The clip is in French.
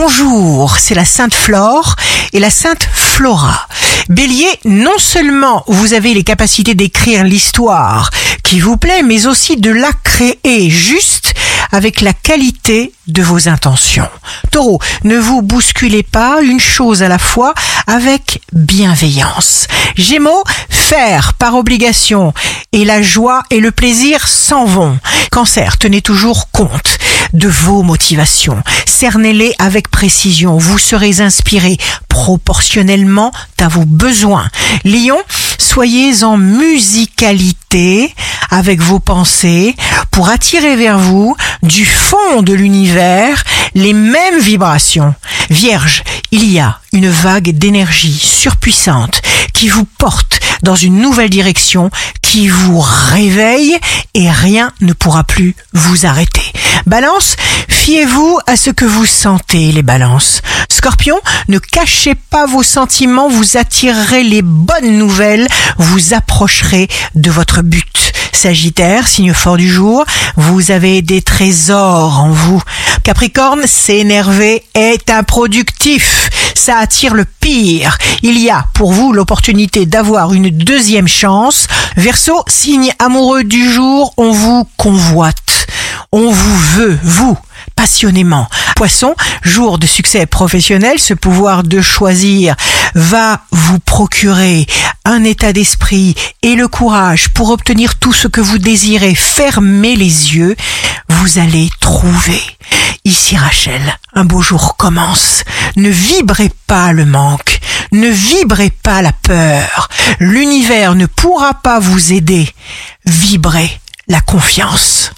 bonjour, c'est la Sainte Flore et la Sainte Flora. Bélier, non seulement vous avez les capacités d'écrire l'histoire qui vous plaît, mais aussi de la créer juste avec la qualité de vos intentions. Taureau, ne vous bousculez pas une chose à la fois avec bienveillance. Gémeaux, faire par obligation et la joie et le plaisir s'en vont. Cancer, tenez toujours compte de vos motivations. Cernez-les avec précision. Vous serez inspiré proportionnellement à vos besoins. Lion, soyez en musicalité avec vos pensées pour attirer vers vous du fond de l'univers les mêmes vibrations. Vierge, il y a une vague d'énergie surpuissante qui vous porte dans une nouvelle direction, vous réveille et rien ne pourra plus vous arrêter. Balance, fiez-vous à ce que vous sentez, les balances. Scorpion, ne cachez pas vos sentiments, vous attirerez les bonnes nouvelles, vous approcherez de votre but. Sagittaire, signe fort du jour, vous avez des trésors en vous. Capricorne, s'énerver est improductif. Ça attire le pire. Il y a pour vous l'opportunité d'avoir une deuxième chance. Verseau, signe amoureux du jour, on vous convoite. On vous veut, vous, passionnément. Poisson, jour de succès professionnel, ce pouvoir de choisir va vous procurer un état d'esprit et le courage pour obtenir tout ce que vous désirez. Fermez les yeux, vous allez trouver. Ici Rachel, un beau jour commence. Ne vibrez pas le manque, ne vibrez pas la peur. L'univers ne pourra pas vous aider. Vibrez la confiance.